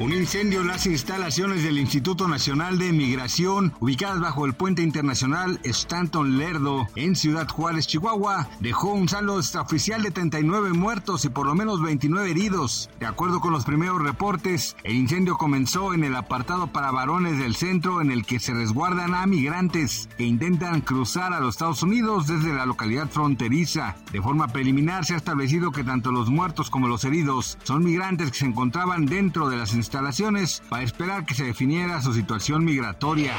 Un incendio en las instalaciones del Instituto Nacional de Migración, ubicadas bajo el puente internacional Stanton Lerdo, en Ciudad Juárez, Chihuahua, dejó un saldo extraoficial de 39 muertos y por lo menos 29 heridos. De acuerdo con los primeros reportes, el incendio comenzó en el apartado para varones del centro en el que se resguardan a migrantes que intentan cruzar a los Estados Unidos desde la localidad fronteriza. De forma preliminar se ha establecido que tanto los muertos como los heridos son migrantes que se encontraban dentro de las instalaciones instalaciones para esperar que se definiera su situación migratoria.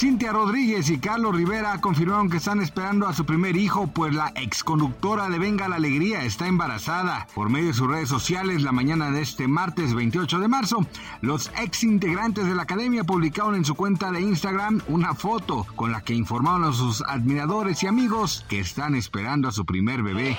Cintia Rodríguez y Carlos Rivera confirmaron que están esperando a su primer hijo, pues la exconductora de Venga la Alegría está embarazada. Por medio de sus redes sociales, la mañana de este martes 28 de marzo, los ex integrantes de la academia publicaron en su cuenta de Instagram una foto con la que informaron a sus admiradores y amigos que están esperando a su primer bebé.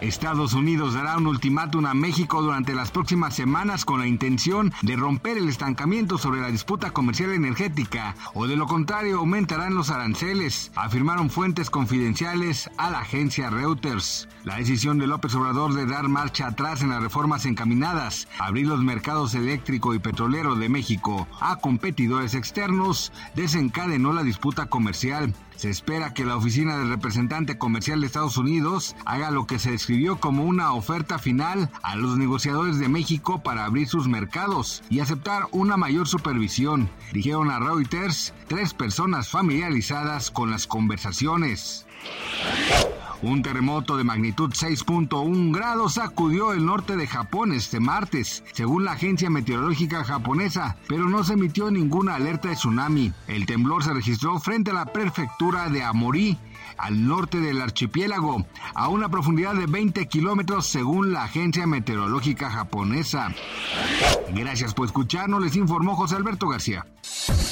Estados Unidos dará un ultimátum a México durante las próximas semanas con la intención de romper el estancamiento sobre la disputa comercial energética o de lo contrario aumentarán los aranceles, afirmaron fuentes confidenciales a la agencia Reuters. La decisión de López Obrador de dar marcha atrás en las reformas encaminadas a abrir los mercados eléctrico y petrolero de México a competidores externos desencadenó la disputa comercial. Se espera que la oficina del representante comercial de Estados Unidos haga lo que se describió como una oferta final a los negociadores de México para abrir sus mercados y aceptar una mayor supervisión, dijeron a Reuters tres personas familiarizadas con las conversaciones. Un terremoto de magnitud 6.1 grados sacudió el norte de Japón este martes, según la agencia meteorológica japonesa, pero no se emitió ninguna alerta de tsunami. El temblor se registró frente a la prefectura de Amori, al norte del archipiélago, a una profundidad de 20 kilómetros según la agencia meteorológica japonesa. Gracias por escucharnos, les informó José Alberto García.